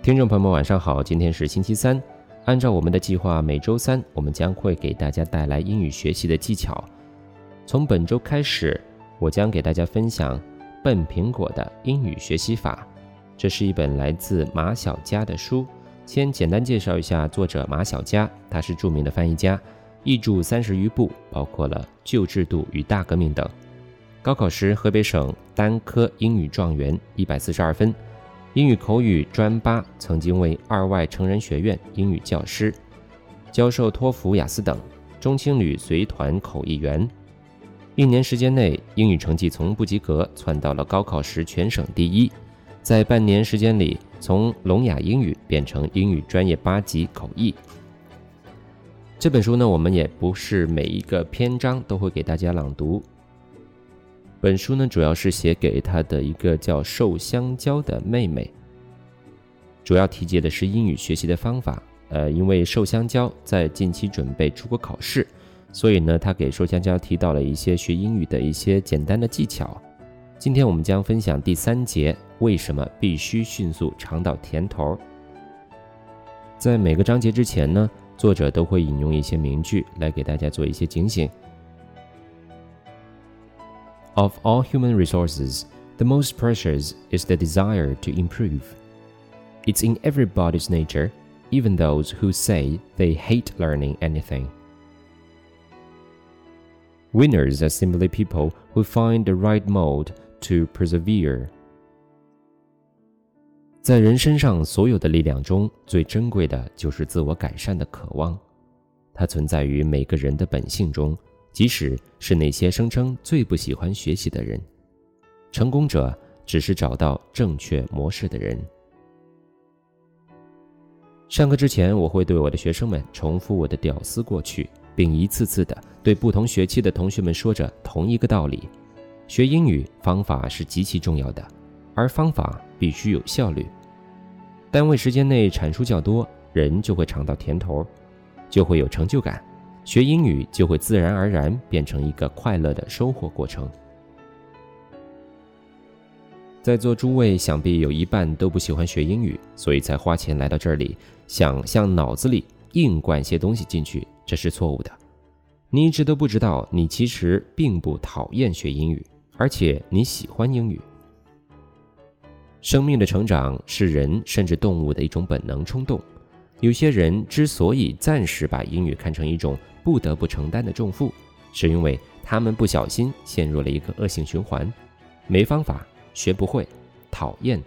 听众朋友们，晚上好！今天是星期三，按照我们的计划，每周三我们将会给大家带来英语学习的技巧。从本周开始，我将给大家分享《笨苹果的英语学习法》。这是一本来自马小佳的书。先简单介绍一下作者马小佳，他是著名的翻译家，译著三十余部，包括了《旧制度与大革命》等。高考时，河北省单科英语状元，一百四十二分。英语口语专八，曾经为二外成人学院英语教师，教授托福、雅思等，中青旅随团口译员。一年时间内，英语成绩从不及格窜到了高考时全省第一。在半年时间里，从聋哑英语变成英语专业八级口译。这本书呢，我们也不是每一个篇章都会给大家朗读。本书呢，主要是写给他的一个叫瘦香蕉的妹妹。主要提及的是英语学习的方法。呃，因为瘦香蕉在近期准备出国考试，所以呢，他给瘦香蕉提到了一些学英语的一些简单的技巧。今天我们将分享第三节：为什么必须迅速尝到甜头？在每个章节之前呢，作者都会引用一些名句来给大家做一些警醒。Of all human resources, the most precious is the desire to improve. It's in everybody's nature, even those who say they hate learning anything. Winners are simply people who find the right mode to persevere. 在人身上所有的力量中，最珍贵的就是自我改善的渴望，它存在于每个人的本性中。 即使是那些声称最不喜欢学习的人，成功者只是找到正确模式的人。上课之前，我会对我的学生们重复我的屌丝过去，并一次次的对不同学期的同学们说着同一个道理：学英语方法是极其重要的，而方法必须有效率。单位时间内产出较多，人就会尝到甜头，就会有成就感。学英语就会自然而然变成一个快乐的收获过程。在座诸位想必有一半都不喜欢学英语，所以才花钱来到这里，想向脑子里硬灌些东西进去，这是错误的。你一直都不知道，你其实并不讨厌学英语，而且你喜欢英语。生命的成长是人甚至动物的一种本能冲动。有些人之所以暂时把英语看成一种不得不承担的重负，是因为他们不小心陷入了一个恶性循环：没方法，学不会，讨厌，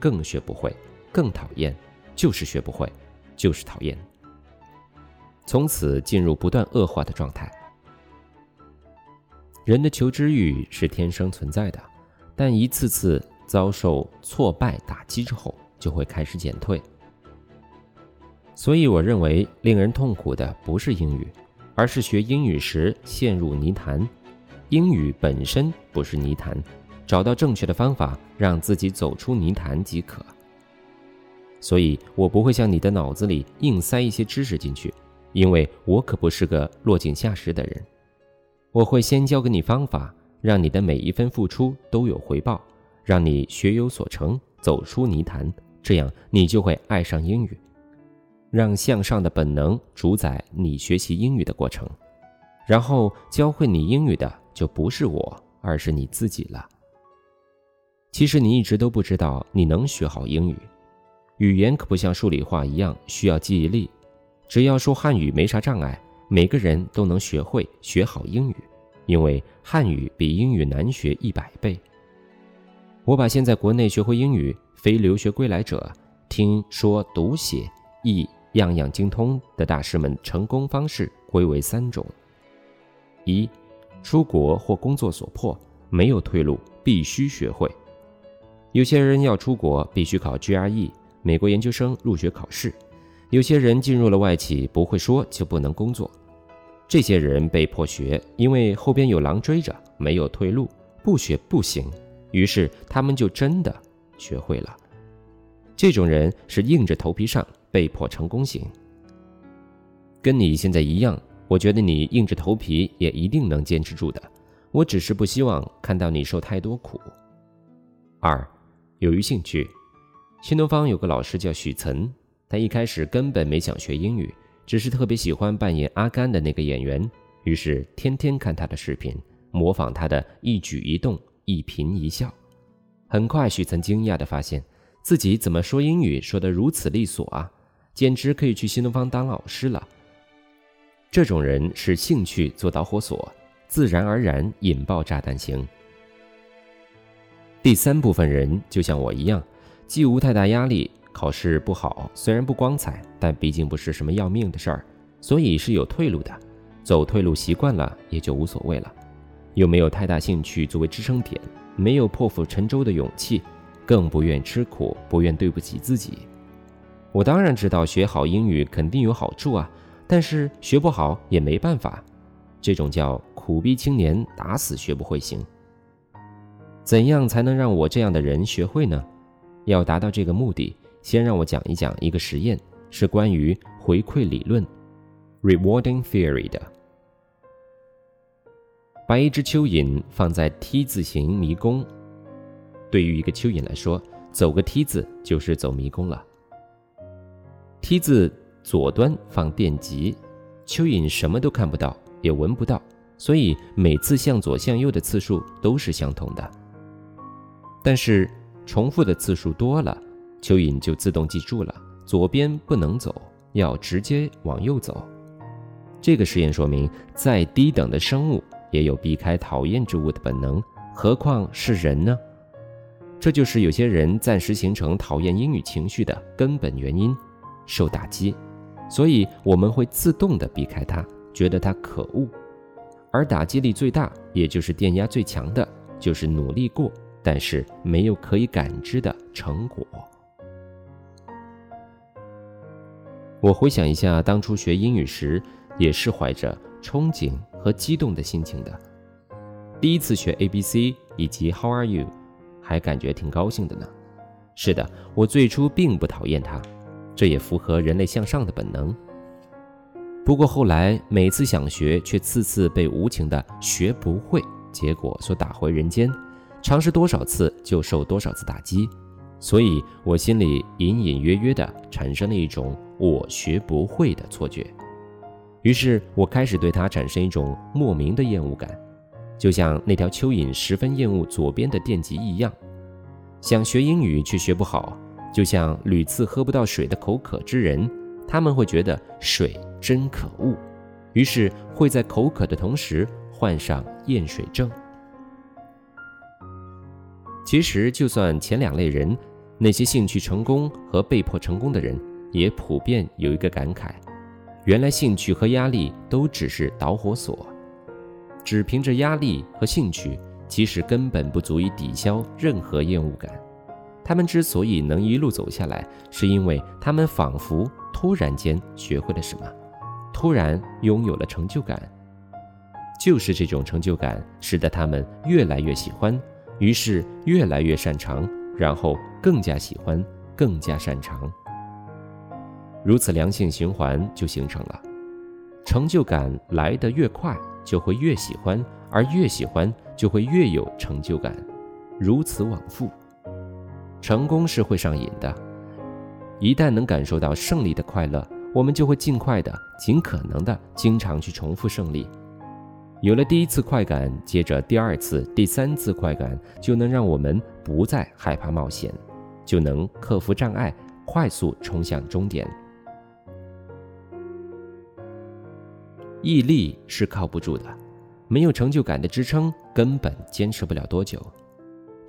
更学不会，更讨厌，就是学不会，就是讨厌，从此进入不断恶化的状态。人的求知欲是天生存在的，但一次次遭受挫败打击之后，就会开始减退。所以，我认为令人痛苦的不是英语，而是学英语时陷入泥潭。英语本身不是泥潭，找到正确的方法，让自己走出泥潭即可。所以我不会向你的脑子里硬塞一些知识进去，因为我可不是个落井下石的人。我会先教给你方法，让你的每一分付出都有回报，让你学有所成，走出泥潭，这样你就会爱上英语。让向上的本能主宰你学习英语的过程，然后教会你英语的就不是我，而是你自己了。其实你一直都不知道你能学好英语，语言可不像数理化一样需要记忆力，只要说汉语没啥障碍，每个人都能学会学好英语，因为汉语比英语难学一百倍。我把现在国内学会英语非留学归来者听说读写译。样样精通的大师们成功方式归为三种：一、出国或工作所迫，没有退路，必须学会。有些人要出国，必须考 GRE 美国研究生入学考试；有些人进入了外企，不会说就不能工作。这些人被迫学，因为后边有狼追着，没有退路，不学不行。于是他们就真的学会了。这种人是硬着头皮上。被迫成功型，跟你现在一样，我觉得你硬着头皮也一定能坚持住的。我只是不希望看到你受太多苦。二，由于兴趣，新东方有个老师叫许岑，他一开始根本没想学英语，只是特别喜欢扮演阿甘的那个演员，于是天天看他的视频，模仿他的一举一动、一颦一笑。很快，许岑惊讶地发现自己怎么说英语说得如此利索啊，简直可以去新东方当老师了。这种人是兴趣做导火索，自然而然引爆炸弹型。第三部分人就像我一样，既无太大压力，考试不好虽然不光彩，但毕竟不是什么要命的事儿，所以是有退路的。走退路习惯了也就无所谓了，又没有太大兴趣作为支撑点，没有破釜沉舟的勇气，更不愿吃苦，不愿对不起自己。我当然知道学好英语肯定有好处啊。但是学不好也没办法，这种叫苦逼青年打死学不会行。怎样才能让我这样的人学会呢？要达到这个目的，先让我讲一讲一个实验，是关于回馈理论 （rewarding theory） 的。把一只蚯蚓放在 T 字形迷宫，对于一个蚯蚓来说，走个 T 字就是走迷宫了。梯子。左端放电极，蚯蚓什么都看不到，也闻不到，所以每次向左向右的次数都是相同的。但是重复的次数多了，蚯蚓就自动记住了，左边不能走，要直接往右走。这个实验说明，再低等的生物也有避开讨厌之物的本能，何况是人呢？这就是有些人暂时形成讨厌英语情绪的根本原因：受打击。所以我们会自动的避开它，觉得它可恶。而打击力最大，也就是电压最强的，就是努力过，但是没有可以感知的成果。我回想一下，当初学英语时，也是怀着憧憬和激动的心情的。第一次学 A B C 以及 How are you，还感觉挺高兴的呢。是的，我最初并不讨厌它。这也符合人类向上的本能。不过后来每次想学，却次次被无情的学不会，结果所打回人间。尝试多少次就受多少次打击，所以我心里隐隐约约的产生了一种我学不会的错觉。于是我开始对它产生一种莫名的厌恶感，就像那条蚯蚓十分厌恶左边的电极一样。想学英语却学不好。就像屡次喝不到水的口渴之人，他们会觉得水真可恶，于是会在口渴的同时患上厌水症。其实，就算前两类人，那些兴趣成功和被迫成功的人，也普遍有一个感慨：原来兴趣和压力都只是导火索，只凭着压力和兴趣，其实根本不足以抵消任何厌恶感。他们之所以能一路走下来，是因为他们仿佛突然间学会了什么，突然拥有了成就感。就是这种成就感，使得他们越来越喜欢，于是越来越擅长，然后更加喜欢，更加擅长。如此良性循环就形成了。成就感来得越快，就会越喜欢，而越喜欢就会越有成就感，如此往复。成功是会上瘾的，一旦能感受到胜利的快乐，我们就会尽快的、尽可能的经常去重复胜利。有了第一次快感，接着第二次、第三次快感，就能让我们不再害怕冒险，就能克服障碍，快速冲向终点。毅力是靠不住的，没有成就感的支撑，根本坚持不了多久。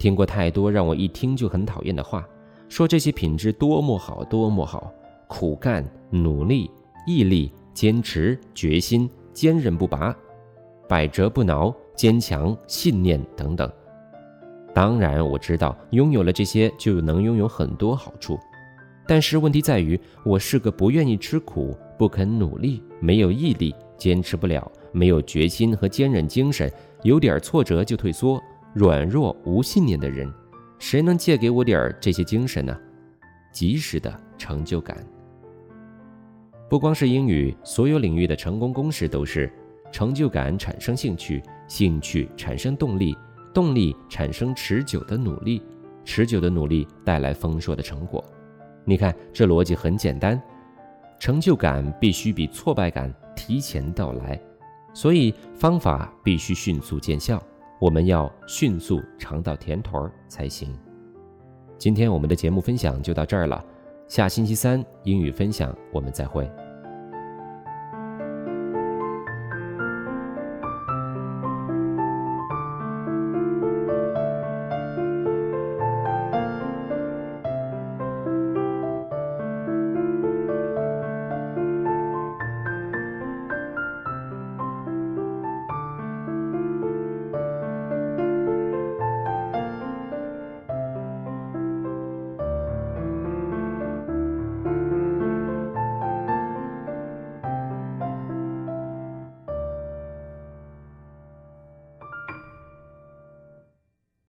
听过太多让我一听就很讨厌的话，说这些品质多么好，多么好，苦干、努力、毅力、坚持、决心、坚韧不拔、百折不挠、坚强、信念等等。当然，我知道拥有了这些就能拥有很多好处，但是问题在于，我是个不愿意吃苦、不肯努力、没有毅力、坚持不了、没有决心和坚韧精神，有点挫折就退缩。软弱无信念的人，谁能借给我点儿这些精神呢？及时的成就感。不光是英语，所有领域的成功公式都是：成就感产生兴趣，兴趣产生动力，动力产生持久的努力，持久的努力带来丰硕的成果。你看，这逻辑很简单，成就感必须比挫败感提前到来，所以方法必须迅速见效。我们要迅速尝到甜头儿才行。今天我们的节目分享就到这儿了，下星期三英语分享我们再会。